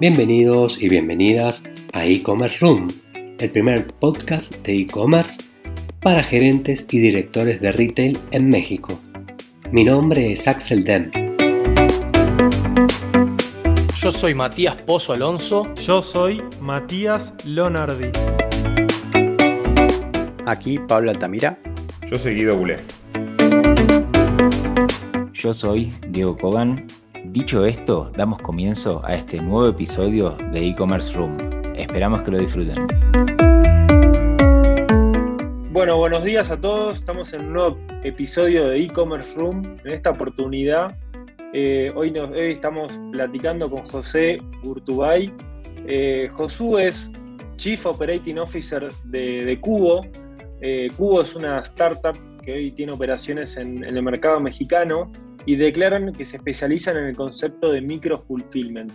Bienvenidos y bienvenidas a e-commerce room, el primer podcast de e-commerce para gerentes y directores de retail en México. Mi nombre es Axel Dem. Yo soy Matías Pozo Alonso. Yo soy Matías Lonardi. Aquí Pablo Altamira. Yo soy Guido Bulé. Yo soy Diego Cogan. Dicho esto, damos comienzo a este nuevo episodio de e-commerce room. Esperamos que lo disfruten. Bueno, buenos días a todos. Estamos en un nuevo episodio de e-commerce room. En esta oportunidad, eh, hoy, nos, estamos platicando con José Urtubay. Eh, Josu es Chief Operating Officer de, Cubo. Eh, Cubo es una startup que hoy tiene operaciones en, el mercado mexicano y declaran que se especializan en el concepto de micro-fulfillment.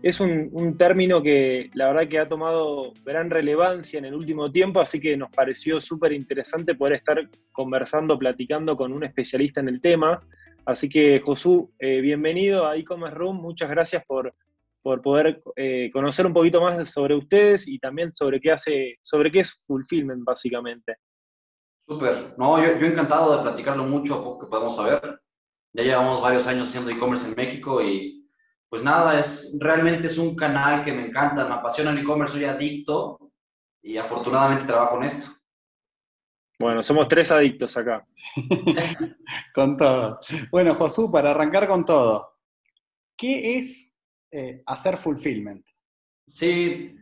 Es un, término que la verdad que ha tomado gran relevancia en el último tiempo, así que nos pareció súper interesante poder estar conversando, platicando con un especialista en el tema. Así que, Josu, eh, bienvenido a e-commerce room. Muchas gracias por, por poder eh, conocer un poquito más sobre ustedes y también sobre qué hace, sobre qué es fulfillment, básicamente. Súper. No, yo, yo, encantado de platicarlo mucho, que podemos saber. Ya llevamos varios años haciendo e-commerce en México y pues nada, es realmente es un canal que me encanta, me apasiona el e-commerce, soy adicto y afortunadamente trabajo con esto. Bueno, somos tres adictos acá. con todo. Bueno, Josu, para arrancar con todo, ¿qué es eh, hacer fulfillment? Sí,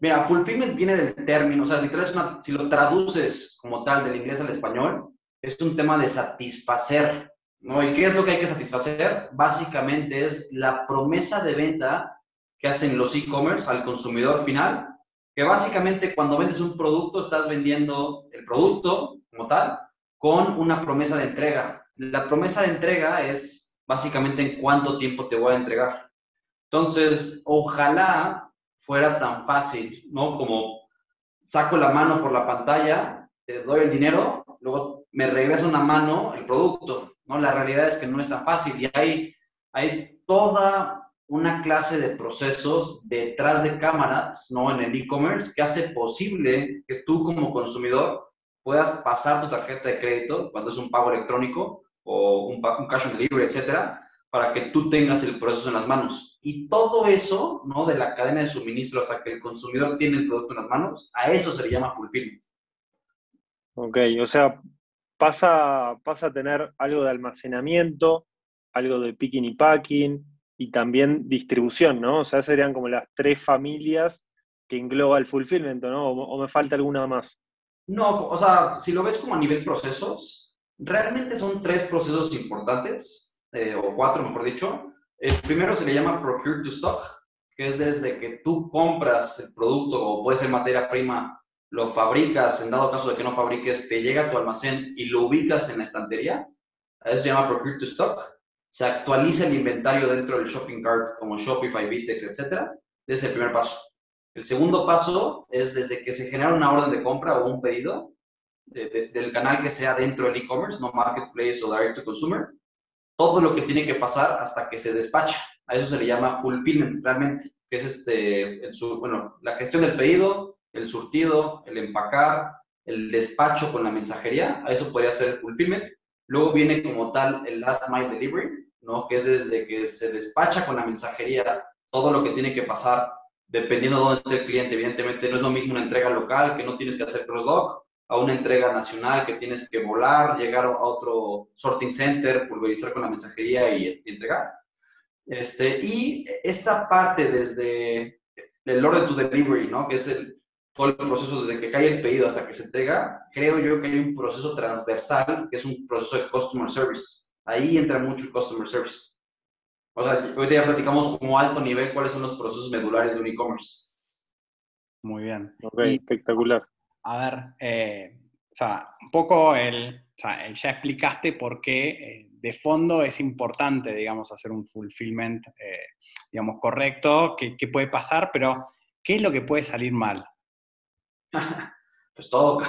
mira, fulfillment viene del término, o sea, literal es una, si lo traduces como tal del inglés al español, es un tema de satisfacer, ¿no? ¿Y qué es lo que hay que satisfacer? Básicamente es la promesa de venta que hacen los e-commerce al consumidor final, que básicamente cuando vendes un producto estás vendiendo el producto como tal con una promesa de entrega. La promesa de entrega es básicamente en cuánto tiempo te voy a entregar. Entonces, ojalá fuera tan fácil, ¿no? Como saco la mano por la pantalla, te doy el dinero, luego me regresa una mano el producto, ¿no? La realidad es que no es tan fácil y hay, hay toda una clase de procesos detrás de cámaras, ¿no? En el e-commerce que hace posible que tú como consumidor puedas pasar tu tarjeta de crédito cuando es un pago electrónico o un, un cash on delivery, etcétera, para que tú tengas el proceso en las manos. Y todo eso, ¿no? De la cadena de suministro hasta que el consumidor tiene el producto en las manos, a eso se le llama fulfillment. Ok, o sea, pasa, pasa a tener algo de almacenamiento, algo de picking y packing, y también distribución, ¿no? O sea, serían como las tres familias que engloba el fulfillment, ¿no? ¿O, me falta alguna más? No, o sea, si lo ves como a nivel procesos, realmente son tres procesos importantes, eh, o cuatro, mejor dicho. El primero se le llama Procure to Stock, que es desde que tú compras el producto o puede ser materia prima, lo fabricas, en dado caso de que no fabriques, te llega a tu almacén y lo ubicas en la estantería. Eso se llama Procure to Stock se actualiza el inventario dentro del shopping cart como Shopify, Vitex, etc. Ese es el primer paso. El segundo paso es desde que se genera una orden de compra o un pedido de, de, del canal que sea dentro del e-commerce, no marketplace o direct to consumer, todo lo que tiene que pasar hasta que se despacha. A eso se le llama fulfillment realmente, que es este, bueno, la gestión del pedido, el surtido, el empacar, el despacho con la mensajería, a eso podría ser fulfillment. Luego viene como tal el last mile delivery, ¿no? Que es desde que se despacha con la mensajería todo lo que tiene que pasar, dependiendo de dónde esté el cliente. Evidentemente no es lo mismo una entrega local que no tienes que hacer cross-dock a una entrega nacional que tienes que volar, llegar a otro sorting center, pulverizar con la mensajería y entregar. Este, y esta parte desde el order to delivery, ¿no? Que es el, todo el proceso desde que cae el pedido hasta que se entrega, creo yo que hay un proceso transversal, que es un proceso de customer service. Ahí entra mucho el customer service. O sea, ahorita ya platicamos como alto nivel cuáles son los procesos medulares de un e-commerce. Muy bien. Ok, y, espectacular. A ver, eh, o sea, un poco el, o sea, ya explicaste por qué eh, de fondo es importante, digamos, hacer un fulfillment, eh, digamos, correcto, qué, qué puede pasar, pero ¿qué es lo que puede salir mal? pues todo.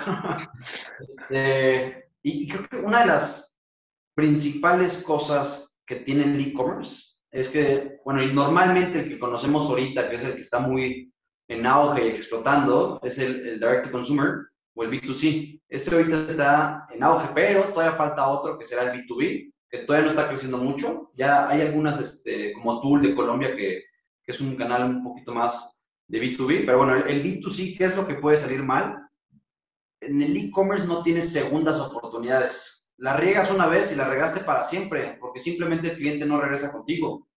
este, y creo que una de las principales cosas que tiene el e-commerce es que, bueno, y normalmente el que conocemos ahorita, que es el que está muy en auge y explotando, es el, direct to consumer o el B2C. Este ahorita está en auge, pero todavía falta otro que será el B2B, que todavía no está creciendo mucho. Ya hay algunas, este, como Tool de Colombia, que es un canal un poquito más de B2B, pero bueno, el, el B2C, ¿qué es lo que puede salir mal? En el e-commerce no tienes segundas oportunidades la riegas una vez y la regaste para siempre, porque simplemente el cliente no regresa contigo,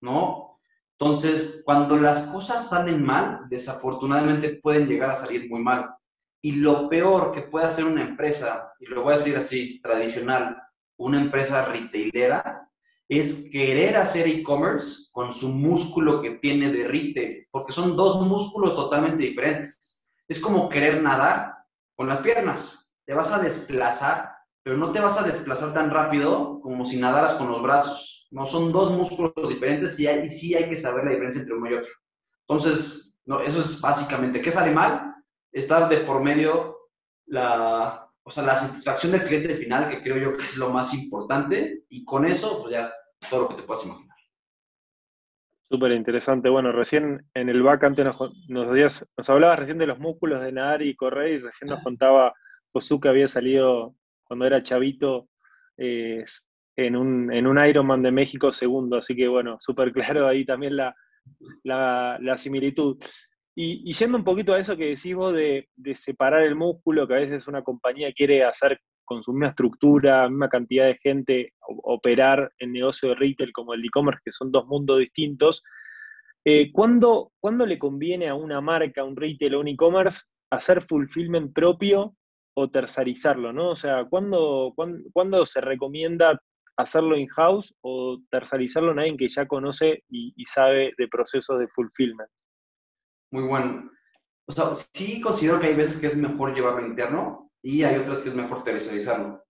¿no? Entonces, cuando las cosas salen mal, desafortunadamente pueden llegar a salir muy mal. Y lo peor que puede hacer una empresa, y lo voy a decir así, tradicional, una empresa retailera, es querer hacer e-commerce con su músculo que tiene de retail, porque son dos músculos totalmente diferentes. Es como querer nadar con las piernas. Te vas a desplazar pero no te vas a desplazar tan rápido como si nadaras con los brazos. No, son dos músculos diferentes y, hay, sí hay que saber la diferencia entre uno y otro. Entonces, no, eso es básicamente, ¿qué sale mal? Está de por medio la, o sea, la satisfacción del cliente final, que creo yo que es lo más importante, y con eso, pues ya todo lo que te puedas imaginar. Súper interesante. Bueno, recién en el back antes nos, nos, nos hablabas recién de los músculos de nadar y correr, y recién nos contaba Josu que había salido cuando era chavito eh, en, un, en un Ironman de México segundo, así que bueno, súper claro ahí también la, la, similitud. Y, yendo un poquito a eso que decís vos de, de, separar el músculo, que a veces una compañía quiere hacer con su misma estructura, misma cantidad de gente, operar en negocio de retail como el e-commerce, que son dos mundos distintos, eh, ¿cuándo, ¿cuándo, le conviene a una marca, un retail o un e-commerce hacer fulfillment propio o tercerizarlo, ¿no? O sea, ¿cuándo, cuándo, se recomienda hacerlo in-house o tercerizarlo en alguien que ya conoce y, sabe de procesos de fulfillment? Muy bueno. O sea, sí considero que hay veces que es mejor llevarlo interno y hay otras que es mejor tercerizarlo.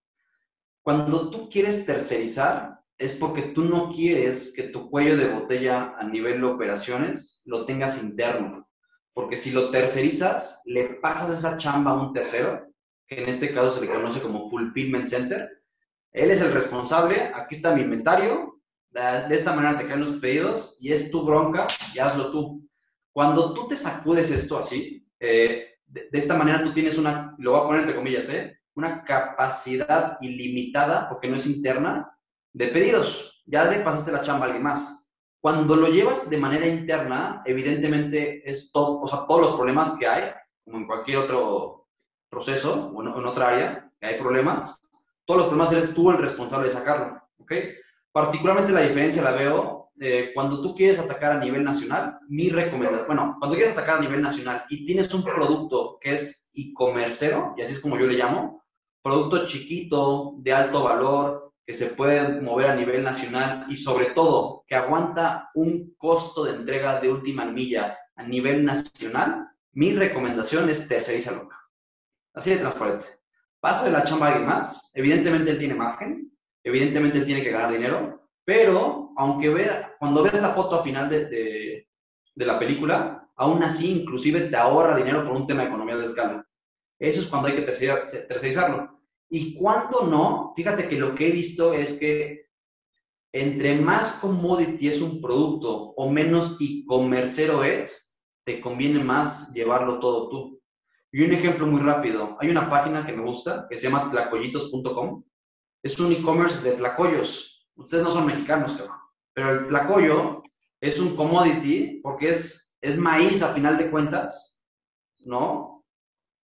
Cuando tú quieres tercerizar, es porque tú no quieres que tu cuello de botella a nivel de operaciones lo tengas interno. Porque si lo tercerizas, le pasas esa chamba a un tercero que en este caso se le conoce como Fulfillment Center. Él es el responsable, aquí está mi inventario, de esta manera te caen los pedidos y es tu bronca y hazlo tú. Cuando tú te sacudes esto así, eh, de, esta manera tú tienes una, lo voy a poner entre comillas, ¿eh? una capacidad ilimitada, porque no es interna, de pedidos. Ya le pasaste la chamba a alguien más. Cuando lo llevas de manera interna, evidentemente es todo, o sea, todos los problemas que hay, como en cualquier otro proceso o en, otra área que hay problemas, todos los problemas eres tú el responsable de sacarlo, ¿ok? Particularmente la diferencia la veo eh, cuando tú quieres atacar a nivel nacional, mi recomendación, bueno, cuando quieres atacar a nivel nacional y tienes un producto que es e-comercero, y así es como yo le llamo, producto chiquito, de alto valor, que se puede mover a nivel nacional y sobre todo que aguanta un costo de entrega de última milla a nivel nacional, mi recomendación es tercerizarlo. Así de transparente. Pasa de la chamba a alguien más. Evidentemente él tiene margen. Evidentemente él tiene que ganar dinero. Pero, aunque vea, cuando ves la foto al final de, de, la película, aún así, inclusive te ahorra dinero por un tema de economía de escala. Eso es cuando hay que tercerizarlo. Y cuando no, fíjate que lo que he visto es que entre más commodity es un producto o menos e-comercero es, te conviene más llevarlo todo tú. Y un ejemplo muy rápido, hay una página que me gusta que se llama tlacoyitos.com. Es un e-commerce de tlacoyos. Ustedes no son mexicanos, cabrón. Pero el tlacoyo es un commodity porque es, es maíz a final de cuentas, ¿no?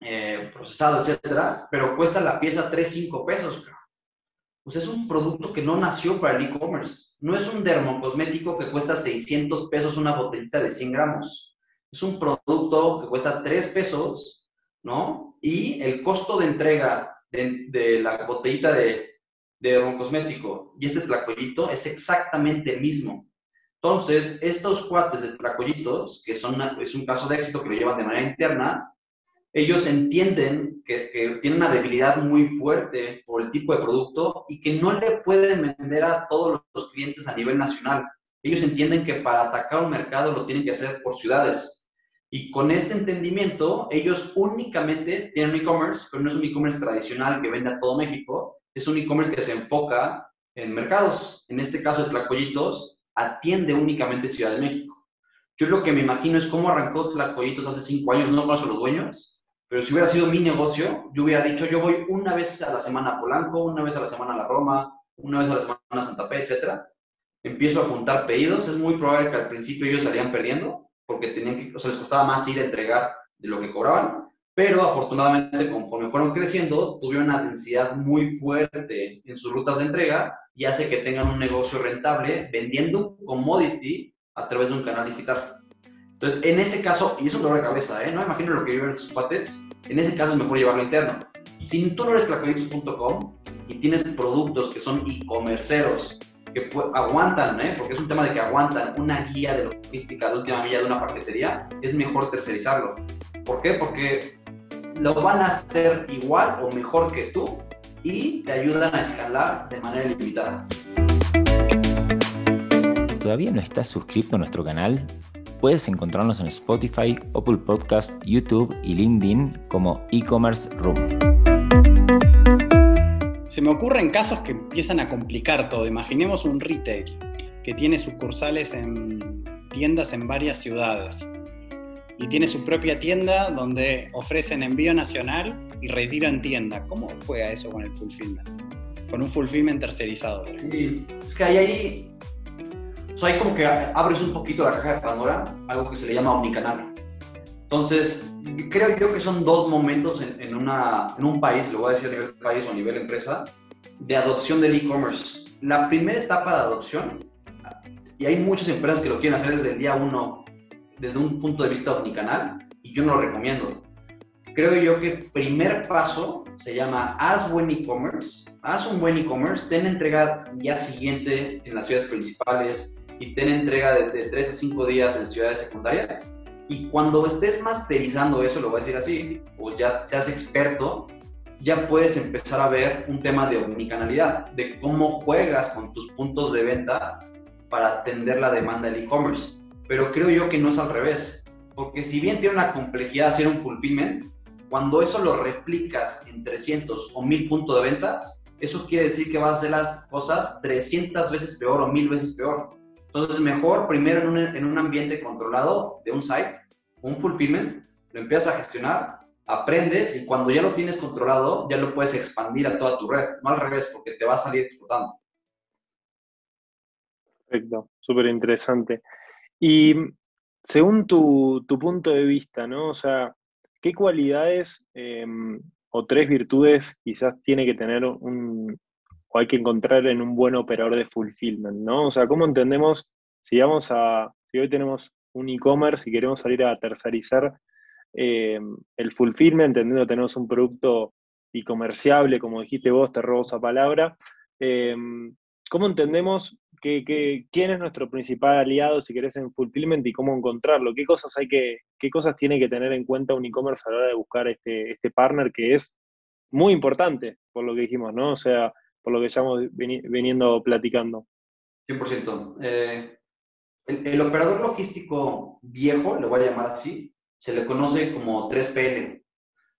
Eh, procesado, etcétera, pero cuesta la pieza 3, 5 pesos. Pues es un producto que no nació para el e-commerce. No es un dermocosmético que cuesta 600 pesos una botellita de 100 gramos. Es un producto que cuesta 3 pesos ¿no? Y el costo de entrega de, la botellita de, de cosmético y este tlacoyito es exactamente el mismo. Entonces, estos cuates de tlacoyitos, que son es un caso de éxito que lo llevan de manera interna, ellos entienden que, tienen una debilidad muy fuerte por el tipo de producto y que no le pueden vender a todos los clientes a nivel nacional. Ellos entienden que para atacar un mercado lo tienen que hacer por ciudades. Y con este entendimiento, ellos únicamente tienen e-commerce, pero no es un e-commerce tradicional que vende a todo México, es un e-commerce que se enfoca en mercados. En este caso Tlacoyitos, atiende únicamente Ciudad de México. Yo lo que me imagino es cómo arrancó Tlacoyitos hace cinco años, no conozco los dueños, pero si hubiera sido mi negocio, yo hubiera dicho, yo voy una vez a la semana a Polanco, una vez a la semana a la Roma, una vez a la semana a Santa Fe, etc. Empiezo a juntar pedidos, es muy probable que al principio ellos salían perdiendo, porque tenían que, o sea, les costaba más ir a entregar de lo que cobraban, pero afortunadamente conforme fueron creciendo, tuvieron una densidad muy fuerte en sus rutas de entrega y hace que tengan un negocio rentable vendiendo un commodity a través de un canal digital. Entonces, en ese caso, y es un dolor de cabeza, ¿eh? no imagino lo que viven en sus pates, en ese caso es mejor llevarlo interno. Si tú no eres clacoditos.com y tienes productos que son e-commerceros, que aguantan, ¿eh? porque es un tema de que aguantan una guía de logística de última milla de una paquetería, es mejor tercerizarlo. ¿Por qué? Porque lo van a hacer igual o mejor que tú y te ayudan a escalar de manera ilimitada. ¿Todavía no estás suscrito a nuestro canal? Puedes encontrarnos en Spotify, Apple Podcast, YouTube y LinkedIn como e-commerce room. Se me ocurren casos que empiezan a complicar todo. Imaginemos un retail que tiene sucursales en tiendas en varias ciudades y tiene su propia tienda donde ofrecen envío nacional y retiro en tienda. ¿Cómo juega eso con el fulfillment? Con un fulfillment tercerizado. es que hay ahí, o sea, hay como que abres un poquito la caja de Pandora, algo que se le llama omnicanal. Entonces, creo yo que son dos momentos en, en un país, lo voy a decir a nivel país o a nivel empresa, de adopción del e-commerce. La primera etapa de adopción, y hay muchas empresas que lo quieren hacer desde el día uno, desde un punto de vista omnicanal, y yo no lo recomiendo creo yo que primer paso se llama haz buen e-commerce, haz un buen e-commerce, ten entrega día siguiente en las ciudades principales y ten entrega de, de 3 a 5 días en ciudades secundarias. Y cuando estés masterizando eso, lo voy a decir así, o ya seas experto, ya puedes empezar a ver un tema de omnicanalidad, de cómo juegas con tus puntos de venta para atender la demanda del e-commerce. Pero creo yo que no es al revés, porque si bien tiene una complejidad hacer un fulfillment, cuando eso lo replicas en 300 o 1000 puntos de ventas, eso quiere decir que vas a hacer las cosas 300 veces peor o 1000 veces peor. Entonces, mejor primero en un, en un ambiente controlado de un site, un fulfillment, lo empiezas a gestionar, aprendes y cuando ya lo tienes controlado, ya lo puedes expandir a toda tu red, no al revés, porque te va a salir explotando. Perfecto, súper interesante. Y según tu, tu, punto de vista, ¿no? O sea, ¿qué cualidades em, o tres virtudes quizás tiene que tener un, o hay que encontrar en un buen operador de fulfillment, ¿no? O sea, ¿cómo entendemos si vamos a, si hoy tenemos un e-commerce y queremos salir a tercerizar em, el fulfillment, entendiendo que tenemos un producto e-comerciable, como dijiste vos, te robo esa palabra, em, ¿cómo entendemos quién es nuestro principal aliado, si querés, en fulfillment y cómo encontrarlo. ¿Qué cosas hay que, qué cosas tiene que tener en cuenta un e-commerce a la hora de buscar este, este partner que es muy importante, por lo que dijimos, ¿no? O sea, por lo que estamos viniendo platicando. 100%. Eh, el, operador logístico viejo, le voy a llamar así, se le conoce como 3PL.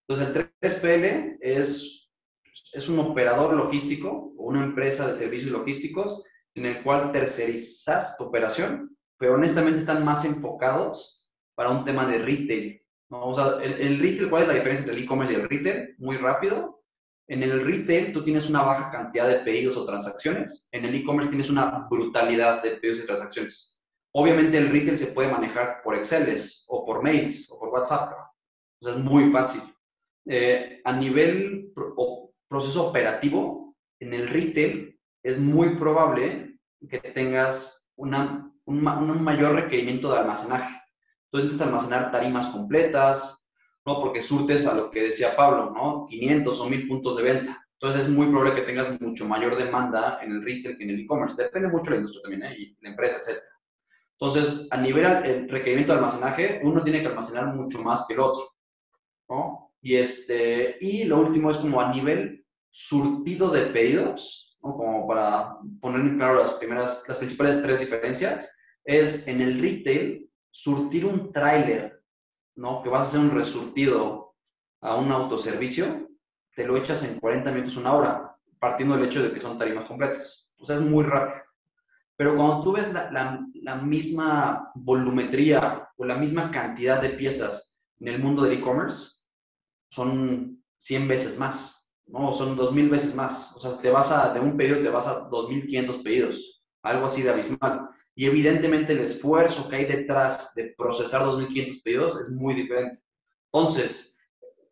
Entonces, el 3PL es, es un operador logístico o una empresa de servicios logísticos en el cual tercerizas tu operación, pero honestamente están más enfocados para un tema de retail. ¿no? O sea, el, retail, ¿cuál es la diferencia entre el e-commerce y el retail? Muy rápido. En el retail tú tienes una baja cantidad de pedidos o transacciones. En el e-commerce tienes una brutalidad de pedidos y transacciones. Obviamente el retail se puede manejar por Excel o por mails o por WhatsApp. O sea, es muy fácil. Eh, a nivel proceso operativo, en el retail es muy probable que tengas una, un, mayor requerimiento de almacenaje. Necesitas almacenar tarimas completas, ¿no? Porque surtes a lo que decía Pablo, ¿no? 500 o 1000 puntos de venta. Entonces es muy probable que tengas mucho mayor demanda en el retail que en el e-commerce. Depende mucho de la industria también, ¿eh? Y la empresa, etc. Entonces, a nivel del requerimiento de almacenaje, uno tiene que almacenar mucho más que el otro. Y, este, y lo último es como a nivel surtido de pedidos, como para poner en claro las, primeras, las principales tres diferencias, es en el retail surtir un tráiler, ¿no? que vas a hacer un resurtido a un autoservicio, te lo echas en 40 minutos, una hora, partiendo del hecho de que son tarimas completas. O sea, es muy rápido. Pero cuando tú ves la, la, misma volumetría o la misma cantidad de piezas en el mundo del e-commerce, son 100 veces más, ¿no? Son 2.000 veces más. O sea, te vas a, de un pedido te vas a 2.500 pedidos, algo así de abismal. Y evidentemente el esfuerzo que hay detrás de procesar 2.500 pedidos es muy diferente. Entonces,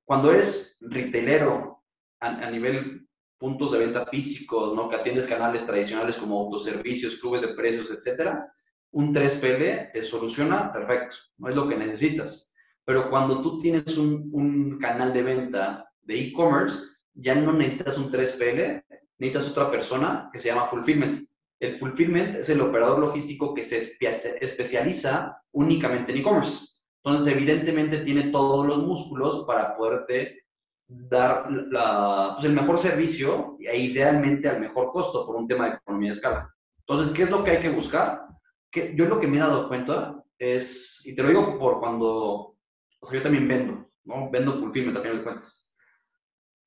cuando eres retailero a, a nivel puntos de venta físicos, ¿no? Que atiendes canales tradicionales como autoservicios, clubes de precios, etcétera, un 3PL te soluciona perfecto, no es lo que necesitas. Pero cuando tú tienes un, un canal de venta de e-commerce, ya no necesitas un 3PL, necesitas otra persona que se llama fulfillment. El fulfillment es el operador logístico que se especializa únicamente en e-commerce. Entonces, evidentemente, tiene todos los músculos para poderte dar pues el mejor servicio e idealmente al mejor costo por un tema de economía de escala. Entonces, ¿qué es lo que hay que buscar? Que yo lo que me he dado cuenta es, y te lo digo por cuando, o sea, yo también vendo, ¿no? Vendo fulfillment a final de cuentas.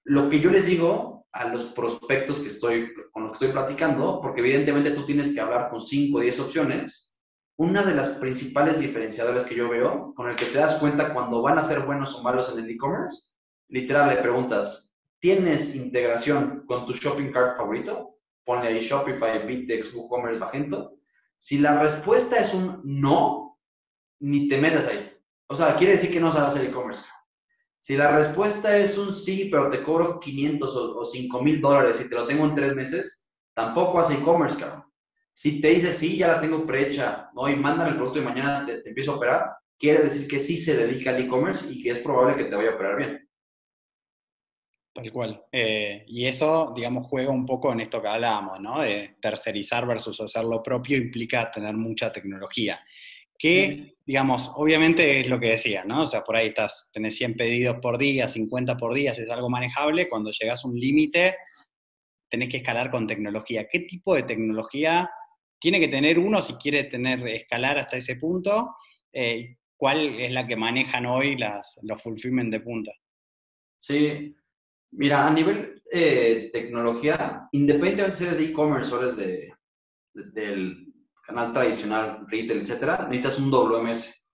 Lo que yo les digo a los prospectos que estoy, con los que estoy platicando, porque evidentemente tú tienes que hablar con 5 o 10 opciones, una de las principales diferenciadoras que yo veo, con el que te das cuenta cuando van a ser buenos o malos en el e-commerce, literal le preguntas, ¿tienes integración con tu shopping cart favorito? Ponle ahí Shopify, Bitex, WooCommerce, Magento. Si la respuesta es un no, ni te metas ahí. O sea, quiere decir que no sabes hacer e-commerce. Si la respuesta es un sí, pero te cobro 500 o, 5 mil dólares y te lo tengo en tres meses, tampoco hace e-commerce, cabrón. Si te dice sí, ya la tengo prehecha, ¿no? Y mandan el producto y mañana te, te empiezo a operar, quiere decir que sí se dedica al e-commerce y que es probable que te vaya a operar bien. Tal cual. Eh, y eso, digamos, juega un poco en esto que hablábamos, ¿no? De tercerizar versus hacer lo propio implica tener mucha tecnología. Que, digamos, obviamente es lo que decía, ¿no? O sea, por ahí estás, tenés 100 pedidos por día, 50 por día, es algo manejable. Cuando llegas a un límite, tenés que escalar con tecnología. ¿Qué tipo de tecnología tiene que tener uno si quiere tener, escalar hasta ese punto? Eh, ¿Cuál es la que manejan hoy las, los fulfillment de punta? Sí, Mira, a nivel eh, tecnología, independientemente si eres de e-commerce o eres de, del canal tradicional, retail, etcétera, necesitas un WMS.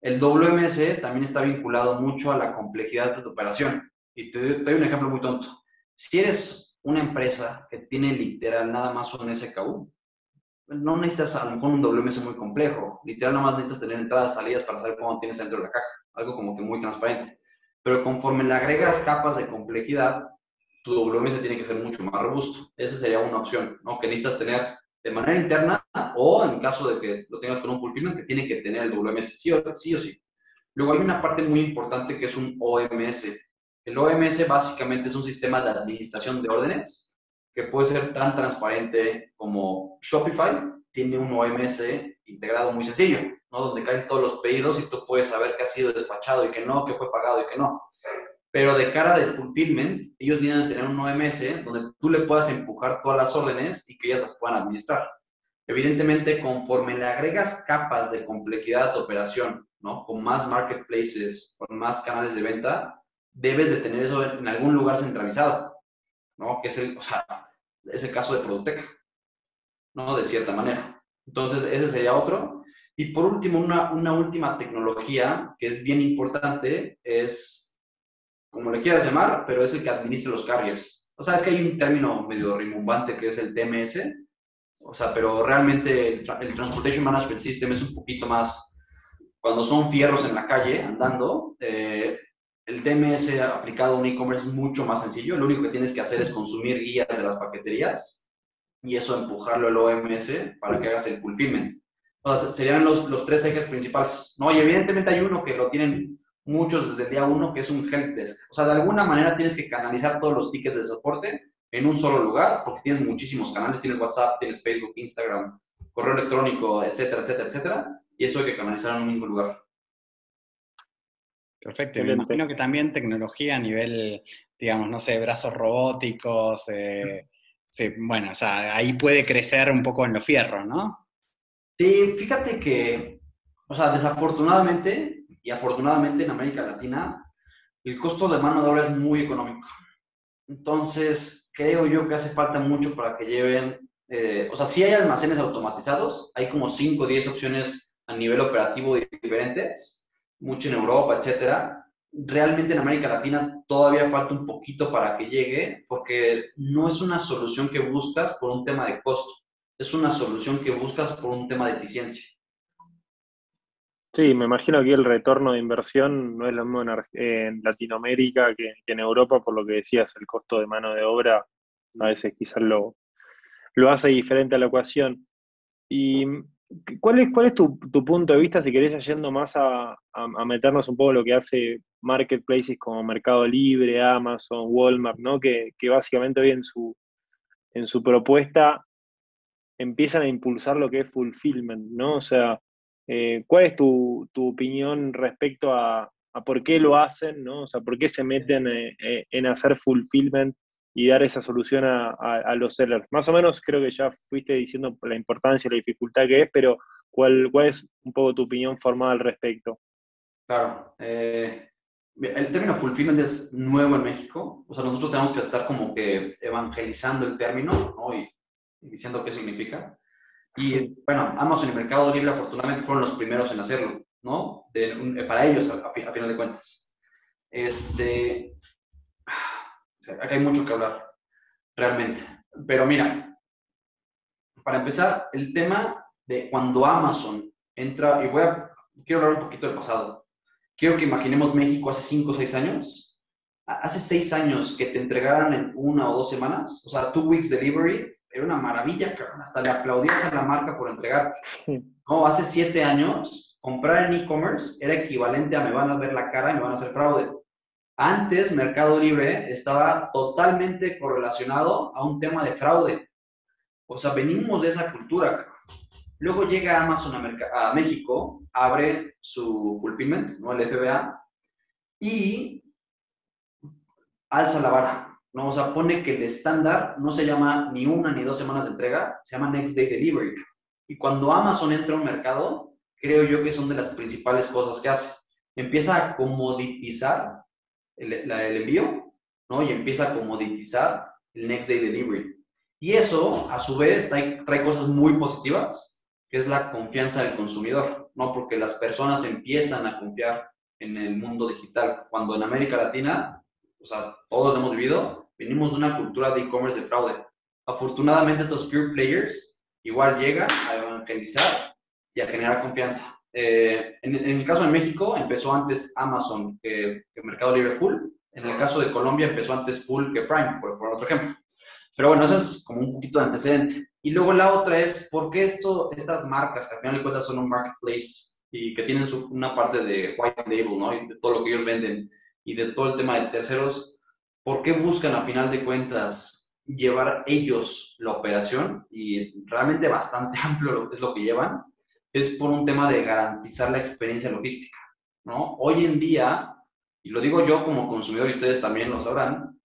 El WMS también está vinculado mucho a la complejidad de tu operación. Y te, doy un ejemplo muy tonto. Si eres una empresa que tiene literal nada más un SKU, no necesitas a lo mejor un WMS muy complejo. Literal, nada más necesitas tener entradas, salidas para saber cómo tienes dentro de la caja. Algo como que muy transparente pero conforme le agregas capas de complejidad, tu WMS tiene que ser mucho más robusto. Esa sería una opción, ¿no? Que necesitas tener de manera interna o en caso de que lo tengas con un fulfillment, que tiene que tener el WMS sí o, sí o sí. Luego hay una parte muy importante que es un OMS. El OMS básicamente es un sistema de administración de órdenes que puede ser tan transparente como Shopify tiene un OMS integrado muy sencillo. ¿no? Donde caen todos los pedidos y tú puedes saber qué ha sido despachado y que no, qué fue pagado y que no. Pero de cara de fulfillment, ellos tienen que tener un OMS donde tú le puedas empujar todas las órdenes y que ellas las puedan administrar. Evidentemente, conforme le agregas capas de complejidad a tu operación, ¿no? Con más marketplaces, con más canales de venta, debes de tener eso en algún lugar centralizado, ¿no? Que es el, o sea, es el caso de Productec, ¿no? De cierta manera. Entonces, ese sería otro. Y por último, una, una última tecnología que es bien importante es, como le quieras llamar, pero es el que administra los carriers. O sea, es que hay un término medio rimbombante que es el TMS, o sea, pero realmente el, Transportation Management System es un poquito más, cuando son fierros en la calle andando, eh, el TMS aplicado a un e-commerce es mucho más sencillo. Lo único que tienes que hacer es consumir guías de las paqueterías y eso empujarlo al OMS para que hagas el fulfillment serían los, los tres ejes principales, ¿no? Y evidentemente hay uno que lo tienen muchos desde el día uno, que es un helpdesk. O sea, de alguna manera tienes que canalizar todos los tickets de soporte en un solo lugar, porque tienes muchísimos canales, tienes WhatsApp, tienes Facebook, Instagram, correo electrónico, etcétera, etcétera, etcétera, y eso hay que canalizar en un mismo lugar. Perfecto. Me imagino que también tecnología a nivel, digamos, no sé, brazos robóticos, eh, bueno, o sea, ahí puede crecer un poco en los fierros, ¿no? Sí, fíjate que, o sea, desafortunadamente y afortunadamente en América Latina, el costo de mano de obra es muy económico. Entonces, creo yo que hace falta mucho para que lleven Eh, o sea, sí hay almacenes automatizados, hay como 5 o 10 opciones a nivel operativo diferentes, mucho en Europa, etcétera. Realmente en América Latina todavía falta un poquito para que llegue, porque no es una solución que buscas por un tema de costo, es una solución que buscas por un tema de eficiencia. Sí, me imagino que el retorno de inversión no es lo mismo en, Latinoamérica que, en Europa, por lo que decías, el costo de mano de obra a veces quizás lo, lo hace diferente a la ecuación. ¿Y cuál es, cuál es tu, punto de vista, si querés, yendo más a, meternos un poco en lo que hace marketplaces como Mercado Libre, Amazon, Walmart, ¿no? que, básicamente hoy en su, en su propuesta empiezan a impulsar lo que es fulfillment, ¿no? O sea, eh, ¿cuál es tu, opinión respecto a, por qué lo hacen, ¿no? O sea, por qué se meten eh, eh, en hacer fulfillment y dar esa solución a, los sellers. Más o menos creo que ya fuiste diciendo la importancia y la dificultad que es, pero ¿cuál, cuál es un poco tu opinión formada al respecto? Claro. Eh, el término fulfillment es nuevo en México. O sea, nosotros tenemos que estar como que evangelizando el término ¿no? y, diciendo qué significa. Y bueno, Amazon y Mercado Libre afortunadamente fueron los primeros en hacerlo, ¿no? para ellos, a, a, final de cuentas. Este, Acá hay mucho que hablar, realmente. Pero mira, para empezar, el tema de cuando Amazon entra, y voy a, quiero hablar un poquito del pasado. Quiero que imaginemos México hace 5 o 6 años. Hace 6 años que te entregaran en una o dos semanas, o sea, two weeks delivery, era una maravilla, Hasta le aplaudías a la marca por entregarte. No, hace 7 años, comprar en e-commerce era equivalente a me van a ver la cara y me van a hacer fraude. Antes, Mercado Libre estaba totalmente correlacionado a un tema de fraude. O sea, venimos de esa cultura. Luego llega Amazon a, México, abre su fulfillment, ¿no? el FBA, y alza la vara. ¿No? O sea, pone que el estándar no se llama ni una ni dos semanas de entrega, se llama Next Day Delivery. Y cuando Amazon entra a un mercado, creo yo que son de las principales cosas que hace. Empieza a comoditizar el, envío, ¿no? Y empieza a comoditizar el next day delivery. Y eso, a su vez, trae, trae cosas muy positivas, que es la confianza del consumidor, ¿no? Porque las personas empiezan a confiar en el mundo digital. Cuando en América Latina, o sea, todos hemos vivido, venimos de una cultura de e-commerce de fraude. Afortunadamente, estos pure players igual llegan a evangelizar y a generar confianza. Eh, en, el caso de México empezó antes Amazon que, Mercado Libre Full. En el caso de Colombia empezó antes Full que Prime, por, otro ejemplo. Pero bueno, eso es como un poquito de antecedente. Y luego la otra es, ¿por qué esto, estas marcas, que al final de cuentas son un marketplace y que tienen una parte de white label, ¿no? Y de todo lo que ellos venden y de todo el tema de terceros, ¿por qué buscan a final de cuentas llevar ellos la operación? Y realmente bastante amplio es lo que llevan es por un tema de garantizar la experiencia logística, ¿no? Hoy en día, y lo digo yo como consumidor y ustedes también lo sabrán,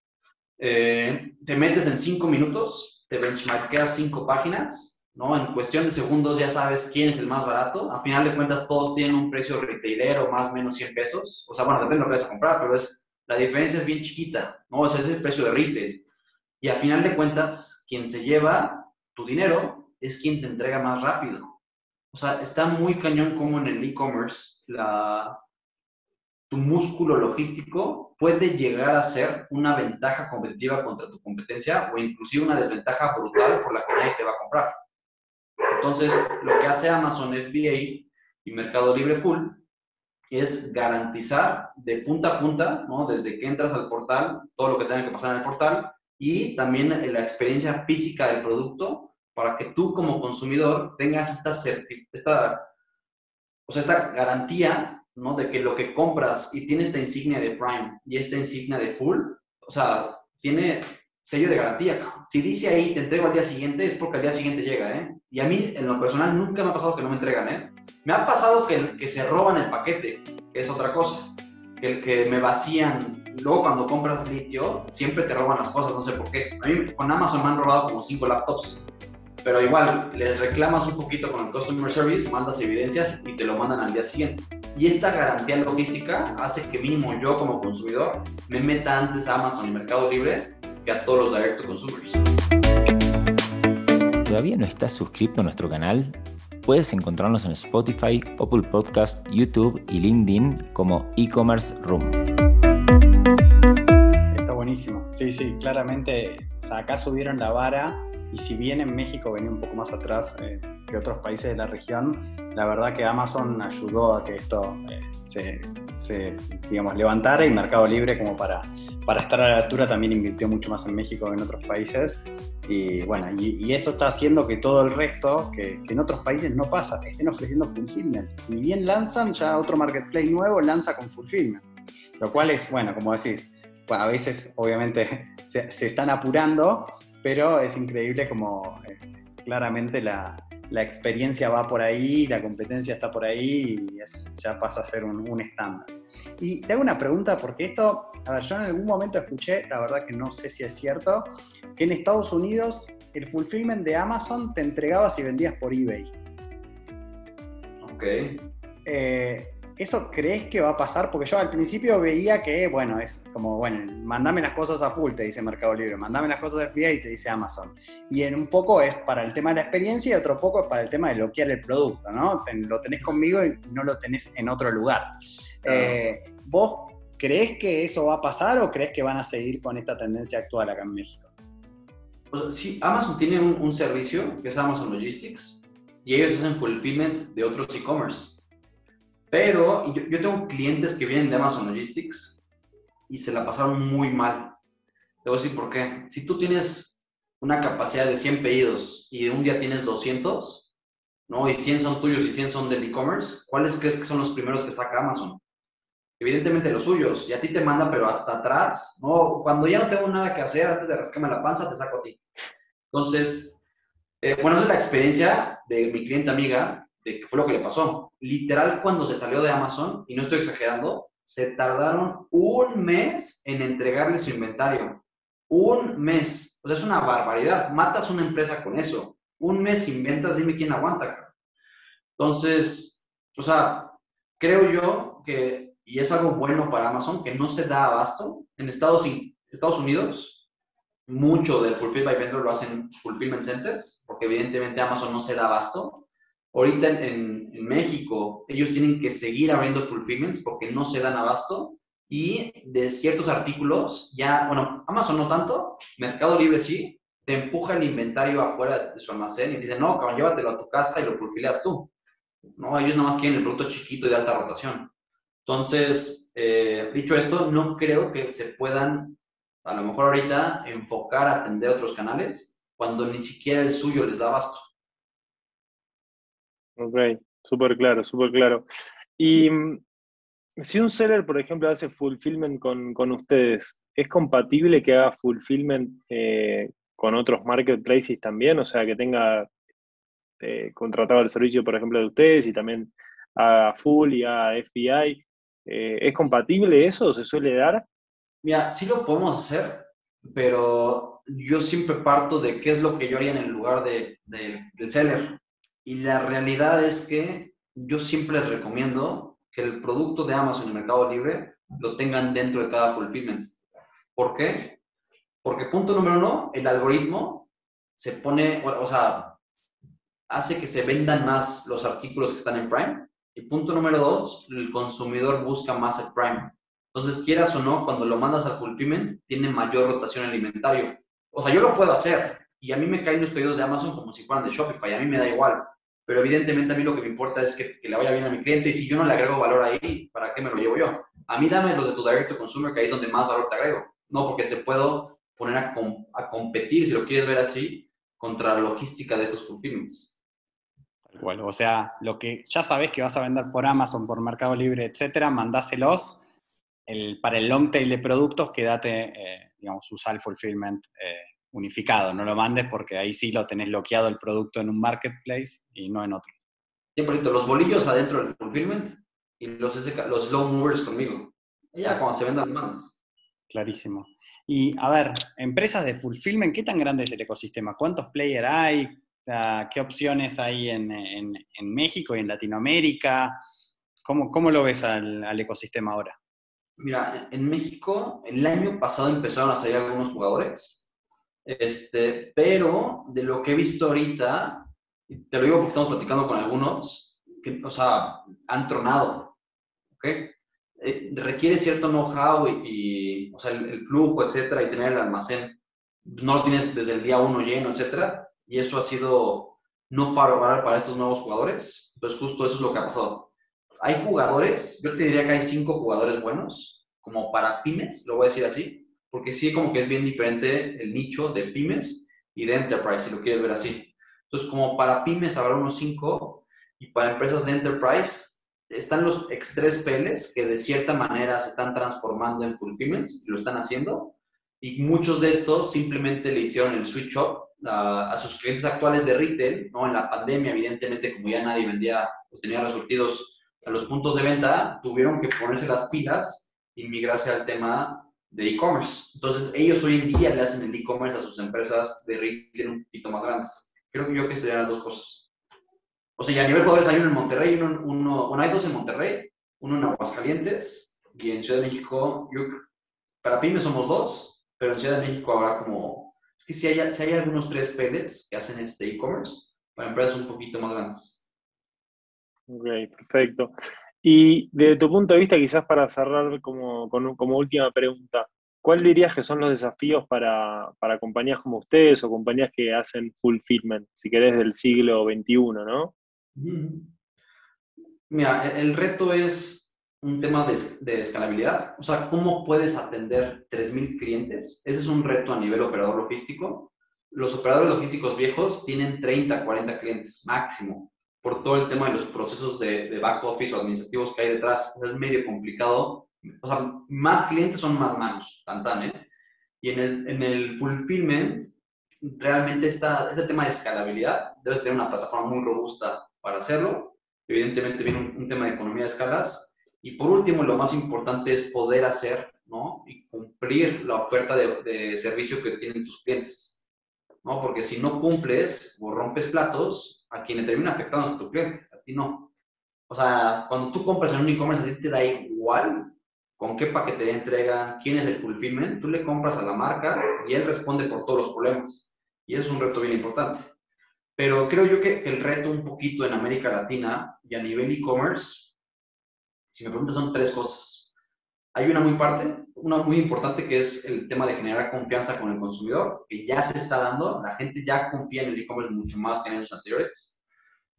eh, te metes en cinco minutos, te benchmarkeas cinco páginas, ¿no? En cuestión de segundos ya sabes quién es el más barato. A final de cuentas, todos tienen un precio retailero, más o menos 100 pesos. O sea, bueno, depende de lo que vas a comprar, pero es, la diferencia es bien chiquita, ¿no? O sea, es el precio de retail. Y a final de cuentas, quien se lleva tu dinero es quien te entrega más rápido. O sea, está muy cañón como en el e-commerce tu músculo logístico puede llegar a ser una ventaja competitiva contra tu competencia o inclusive una desventaja brutal por la que nadie te va a comprar. Entonces, lo que hace Amazon FBA y Mercado Libre Full es garantizar de punta a punta, ¿no? desde que entras al portal, todo lo que tenga que pasar en el portal y también la experiencia física del producto para que tú como consumidor tengas esta, esta, o sea, esta garantía ¿no? de que lo que compras y tiene esta insignia de Prime y esta insignia de Full, o sea, tiene sello de garantía. Si dice ahí te entrego al día siguiente, es porque al día siguiente llega, ¿eh? Y a mí, en lo personal, nunca me ha pasado que no me entregan, ¿eh? Me ha pasado que, se roban el paquete, que es otra cosa. Que, que me vacían. Luego, cuando compras litio, siempre te roban las cosas, no sé por qué. A mí con Amazon me han robado como cinco laptops pero igual les reclamas un poquito con el customer service, mandas evidencias y te lo mandan al día siguiente. Y esta garantía logística hace que mínimo yo como consumidor me meta antes a Amazon y Mercado Libre que a todos los direct consumers. todavía no estás suscrito a nuestro canal, puedes encontrarnos en Spotify, Apple Podcast, YouTube y LinkedIn como e-commerce room. Está buenísimo. Sí, sí, claramente acá subieron la vara y si bien en México venía un poco más atrás eh, que otros países de la región, la verdad que Amazon ayudó a que esto eh, se, digamos, levantara y Mercado Libre como para, para estar a la altura también invirtió mucho más en México que en otros países. Y bueno, y, eso está haciendo que todo el resto, que, en otros países no pasa, estén ofreciendo fulfillment. Y bien lanzan, ya otro marketplace nuevo lanza con fulfillment. Lo cual es, bueno, como decís, a veces obviamente se, se están apurando, pero es increíble como eh, claramente la, la, experiencia va por ahí, la competencia está por ahí y ya pasa a ser un, estándar. Y te hago una pregunta porque esto, a ver, yo en algún momento escuché, la verdad que no sé si es cierto, que en Estados Unidos el fulfillment de Amazon te entregaba si vendías por eBay. Ok. Eh, ¿Eso crees que va a pasar? Porque yo al principio veía que, bueno, es como, bueno, mandame las cosas a full, te dice Mercado Libre, mandame las cosas de y te dice Amazon. Y en un poco es para el tema de la experiencia y otro poco es para el tema de bloquear el producto, ¿no? lo tenés conmigo y no lo tenés en otro lugar. Eh, ¿Vos crees que eso va a pasar o crees que van a seguir con esta tendencia actual acá en México? sí, Amazon tiene un, un servicio que es Amazon Logistics y ellos hacen fulfillment de otros e-commerce. Pero yo, yo, tengo clientes que vienen de Amazon Logistics y se la pasaron muy mal. Te voy a decir por qué. Si tú tienes una capacidad de 100 pedidos y de un día tienes 200, ¿no? Y 100 son tuyos y 100 son del e-commerce, ¿cuáles crees que son los primeros que saca Amazon? Evidentemente los suyos, y a ti te manda, pero hasta atrás, ¿no? Cuando ya no tengo nada que hacer, antes de rascarme la panza, te saco a ti. Entonces, eh, bueno, esa es la experiencia de mi cliente amiga, de qué fue lo que le pasó. Literal, cuando se salió de Amazon, y no estoy exagerando, se tardaron un mes en entregarle su inventario. Un mes. O sea, es una barbaridad. Matas una empresa con eso. Un mes sin ventas, dime quién aguanta. Entonces, o sea, creo yo que, y es algo bueno para Amazon, que no se da abasto. En Estados, Estados Unidos, mucho del Fulfill by Vendor lo hacen Fulfillment Centers, porque evidentemente Amazon no se da abasto Ahorita en, México, ellos tienen que seguir abriendo fulfillments porque no se dan abasto y de ciertos artículos, ya, bueno, Amazon no tanto, Mercado Libre sí, te empuja el inventario afuera de su almacén y dice, no, cabrón, llévatelo a tu casa y lo fulfileas tú. No, ellos nada más quieren el producto chiquito y de alta rotación. Entonces, eh, dicho esto, no creo que se puedan, a lo mejor ahorita, enfocar a atender otros canales cuando ni siquiera el suyo les da abasto. Ok, súper claro, súper claro. Y mm, si un seller, por ejemplo, hace fulfillment con, con ustedes, ¿es compatible que haga fulfillment eh, con otros marketplaces también? O sea, que tenga eh, contratado el servicio, por ejemplo, de ustedes y también a full y a FBI. Eh, ¿Es compatible eso? ¿Se suele dar? Mira, sí lo podemos hacer, pero yo siempre parto de qué es lo que yo haría en el lugar de, del seller. Y la realidad es que yo siempre les recomiendo que el producto de Amazon y Mercado Libre lo tengan dentro de cada fulfillment. ¿Por qué? Porque punto número uno, el algoritmo se pone, o sea, hace que se vendan más los artículos que están en Prime. Y punto número dos, el consumidor busca más el Prime. Entonces, quieras o no, cuando lo mandas al fulfillment, tiene mayor rotación alimentario. O sea, yo lo puedo hacer y a mí me caen los pedidos de Amazon como si fueran de Shopify, a mí me da igual pero evidentemente a mí lo que me importa es que, le vaya bien a mi cliente y si yo no le agrego valor ahí, ¿para qué me lo llevo yo? A mí dame los de tu direct to consumer, que ahí es donde más valor te agrego. No porque te puedo poner a, a competir, si lo quieres ver así, contra la logística de estos fulfillments. Bueno, o sea, lo que ya sabes que vas a vender por Amazon, por Mercado Libre, etcétera, mandáselos. El, para el long tail de productos, quédate, eh, digamos, usa el fulfillment eh, unificado, no lo mandes porque ahí sí lo tenés bloqueado el producto en un marketplace y no en otro. 100%, los bolillos adentro del fulfillment y los, los slow movers conmigo. ya cuando se vendan más. Clarísimo. Y a ver, empresas de fulfillment, ¿qué tan grande es el ecosistema? ¿Cuántos players hay? ¿Qué opciones hay en, México y en Latinoamérica? ¿Cómo, cómo lo ves al, al, ecosistema ahora? Mira, en México el año pasado empezaron a salir algunos jugadores Este, pero de lo que he visto ahorita, te lo digo porque estamos platicando con algunos, que, o sea, han tronado, ¿ok? Eh, requiere cierto know-how y, o sea, el, flujo, etcétera, y tener el almacén. No lo tienes desde el día uno lleno, etcétera, y eso ha sido no favorable para estos nuevos jugadores. Entonces, justo eso es lo que ha pasado. Hay jugadores, yo te diría que hay cinco jugadores buenos, como para pymes, lo voy a decir así, porque sí como que es bien diferente el nicho de pymes y de enterprise, si lo quieres ver así. Entonces, como para pymes habrá unos cinco y para empresas de enterprise están los X3 PLs que de cierta manera se están transformando en fulfillments y lo están haciendo. Y muchos de estos simplemente le hicieron el switch up a, a, sus clientes actuales de retail, ¿no? En la pandemia, evidentemente, como ya nadie vendía o tenía resurtidos a los puntos de venta, tuvieron que ponerse las pilas y migrarse al tema de e-commerce. Entonces, ellos hoy en día le hacen el e-commerce a sus empresas de retail un poquito más grandes. Creo que yo que serían las dos cosas. O sea, y a nivel jugadores hay uno en Monterrey, uno, uno, hay dos en Monterrey, uno en Aguascalientes y en Ciudad de México, yo, para pymes somos dos, pero en Ciudad de México habrá como, es que si hay, si hay algunos tres peles que hacen este e-commerce para empresas un poquito más grandes. Ok, perfecto. Y desde tu punto de vista, quizás para cerrar como, como última pregunta, ¿cuál dirías que son los desafíos para, para, compañías como ustedes o compañías que hacen fulfillment, si querés, del siglo XXI, ¿no? Mira, el reto es un tema de, de escalabilidad. O sea, ¿cómo puedes atender 3.000 clientes? Ese es un reto a nivel operador logístico. Los operadores logísticos viejos tienen 30, 40 clientes máximo por todo el tema de los procesos de, de back office o administrativos que hay detrás. Es medio complicado. O sea, más clientes son más manos, tan, tan, ¿eh? Y en el, en el fulfillment, realmente está, este tema de escalabilidad, debes tener una plataforma muy robusta para hacerlo. Evidentemente viene un, tema de economía de escalas. Y por último, lo más importante es poder hacer ¿no? y cumplir la oferta de, de servicio que tienen tus clientes. ¿no? Porque si no cumples o rompes platos, a quien le termina afectando a tu cliente, a ti no. O sea, cuando tú compras en un e-commerce, a ti te da igual con qué paquete entregan, quién es el fulfillment, tú le compras a la marca y él responde por todos los problemas. Y eso es un reto bien importante. Pero creo yo que el reto un poquito en América Latina y a nivel e-commerce, si me preguntas, son tres cosas. Hay una muy parte, una muy importante que es el tema de generar confianza con el consumidor, que ya se está dando, la gente ya confía en el e-commerce mucho más que en años anteriores.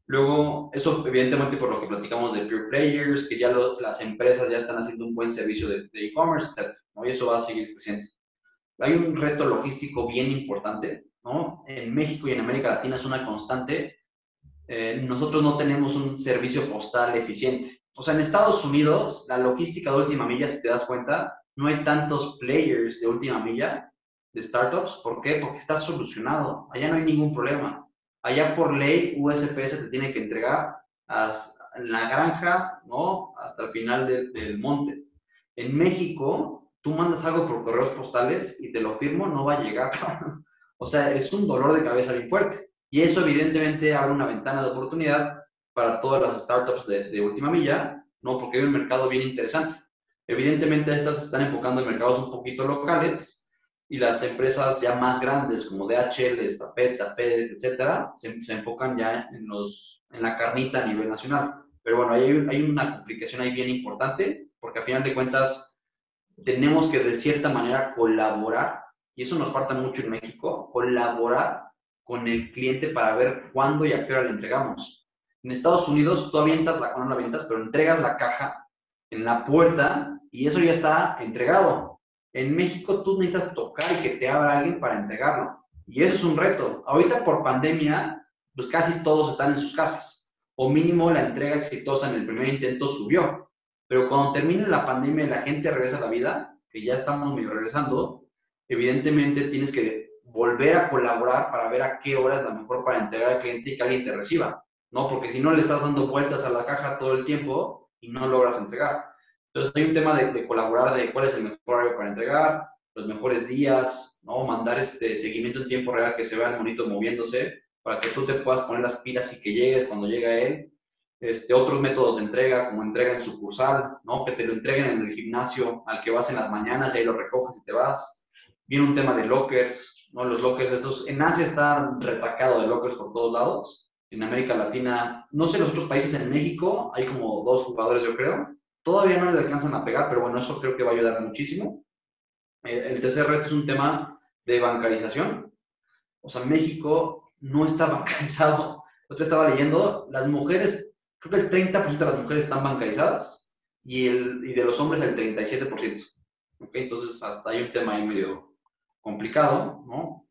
Luego, eso evidentemente por lo que platicamos de peer players, que ya las empresas ya están haciendo un buen servicio de e-commerce, etc. ¿no? Y eso va a seguir creciendo. Hay un reto logístico bien importante, ¿no? En México y en América Latina es una constante. Eh, nosotros no tenemos un servicio postal eficiente. O sea, en Estados Unidos, la logística de última milla, si te das cuenta, no hay tantos players de última milla, de startups. ¿Por qué? Porque está solucionado. Allá no hay ningún problema. Allá por ley, USPS te tiene que entregar en la granja, ¿no? Hasta el final del monte. En México, tú mandas algo por correos postales y te lo firmo, no va a llegar. o sea, es un dolor de cabeza bien fuerte. Y eso evidentemente abre una ventana de oportunidad para todas las startups de, de última milla, ¿no? Porque hay un mercado bien interesante. Evidentemente estas se están enfocando en mercados un poquito locales y las empresas ya más grandes como DHL, Estafeta, PD, etcétera, se, enfocan ya en, los, en la carnita a nivel nacional. Pero bueno, hay, hay una complicación ahí bien importante porque a final de cuentas tenemos que de cierta manera colaborar, y eso nos falta mucho en México, colaborar con el cliente para ver cuándo y a qué hora le entregamos. En Estados Unidos tú avientas la, no la avientas, pero entregas la caja en la puerta y eso ya está entregado. En México tú necesitas tocar y que te abra alguien para entregarlo. Y eso es un reto. Ahorita por pandemia, pues casi todos están en sus casas. O mínimo la entrega exitosa en el primer intento subió. Pero cuando termine la pandemia y la gente regresa a la vida, que ya estamos medio regresando, evidentemente tienes que volver a colaborar para ver a qué hora es la mejor para entregar al cliente y que alguien te reciba. ¿No? Porque si no le estás dando vueltas a la caja todo el tiempo, y no logras entregar. Entonces hay un tema de, colaborar de cuál es el mejor horario para entregar, los mejores días, ¿no? Mandar este seguimiento en tiempo real que se vea el monito moviéndose para que tú te puedas poner las pilas y que llegues cuando llega él. Este, otros métodos de entrega, como entrega en sucursal, ¿no? Que te lo entreguen en el gimnasio al que vas en las mañanas y ahí lo recoges y te vas. Viene un tema de lockers, ¿no? Los lockers estos, en Asia está retacado de lockers por todos lados, en América Latina, no sé los otros países, en México hay como dos jugadores yo creo, todavía no le alcanzan a pegar, pero bueno, eso creo que va a ayudar muchísimo. Eh, el tercer reto es un tema de bancarización, o sea, México no está bancarizado, otro estaba leyendo, las mujeres, creo que el 30% de las mujeres están bancarizadas y, el, y de los hombres el 37%. Entonces, hasta hay un tema ahí medio complicado, ¿no?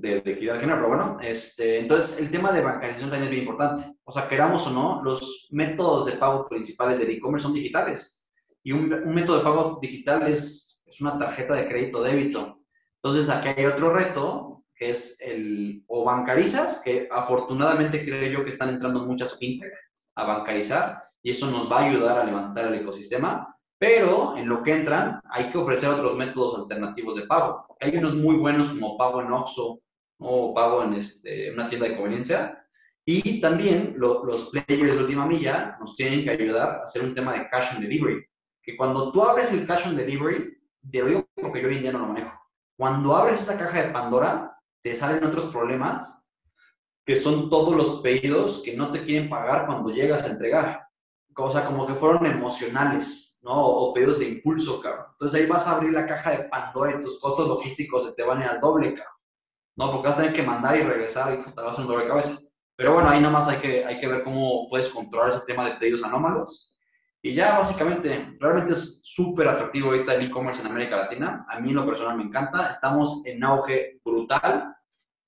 De, equidad de género, pero bueno, este, entonces el tema de bancarización también es bien importante. O sea, queramos o no, los métodos de pago principales del e-commerce son digitales. Y un, un, método de pago digital es, es una tarjeta de crédito débito. Entonces, aquí hay otro reto, que es el o bancarizas, que afortunadamente creo yo que están entrando muchas fintech a bancarizar, y eso nos va a ayudar a levantar el ecosistema, pero en lo que entran hay que ofrecer otros métodos alternativos de pago. Hay unos muy buenos como pago en Oxxo o pago en este, una tienda de conveniencia. Y también los players de última milla nos tienen que ayudar a hacer un tema de cash on delivery. Que cuando tú abres el cash on delivery, te lo digo porque yo hoy en día no lo manejo. Cuando abres esa caja de Pandora, te salen otros problemas que son todos los pedidos que no te quieren pagar cuando llegas a entregar. O sea, como que fueron emocionales ¿no? O pedidos de impulso, cabrón. Entonces ahí vas a abrir la caja de Pandora y tus costos logísticos se te van a ir al doble, cabrón. ¿No? Porque vas a tener que mandar y regresar y te vas a un doble cabeza. Pero bueno, ahí nomás hay que, hay que ver cómo puedes controlar ese tema de pedidos anómalos. Y ya básicamente, realmente es súper atractivo ahorita el e-commerce en América Latina. A mí en lo personal me encanta. Estamos en auge brutal.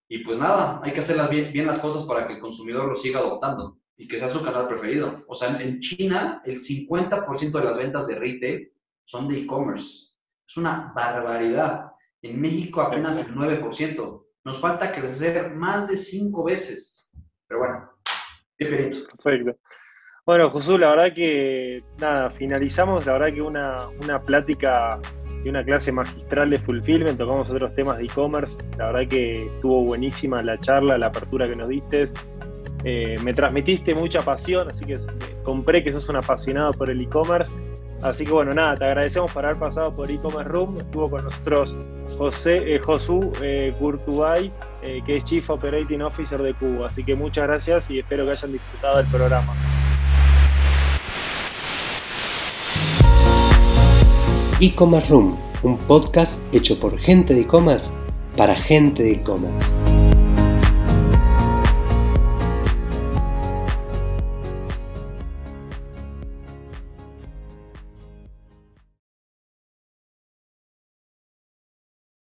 Y pues nada, hay que hacer bien, bien las cosas para que el consumidor lo siga adoptando y que sea su canal preferido. O sea, en China el 50% de las ventas de retail son de e-commerce. Es una barbaridad. En México apenas el 9%. Nos falta crecer más de cinco veces. Pero bueno, perito. Perfecto. Bueno, Josué, la verdad que nada, finalizamos, la verdad que una, una plática y una clase magistral de fulfillment, tocamos otros temas de e-commerce, la verdad que estuvo buenísima la charla, la apertura que nos diste, eh, me transmitiste mucha pasión, así que compré que sos un apasionado por el e-commerce. Así que bueno, nada, te agradecemos por haber pasado por e-commerce room. Estuvo con nosotros José, eh, Josu eh, eh, que es Chief Operating Officer de Cuba. Así que muchas gracias y espero que hayan disfrutado del programa. E-commerce room, un podcast hecho por gente de e-commerce para gente de e-commerce.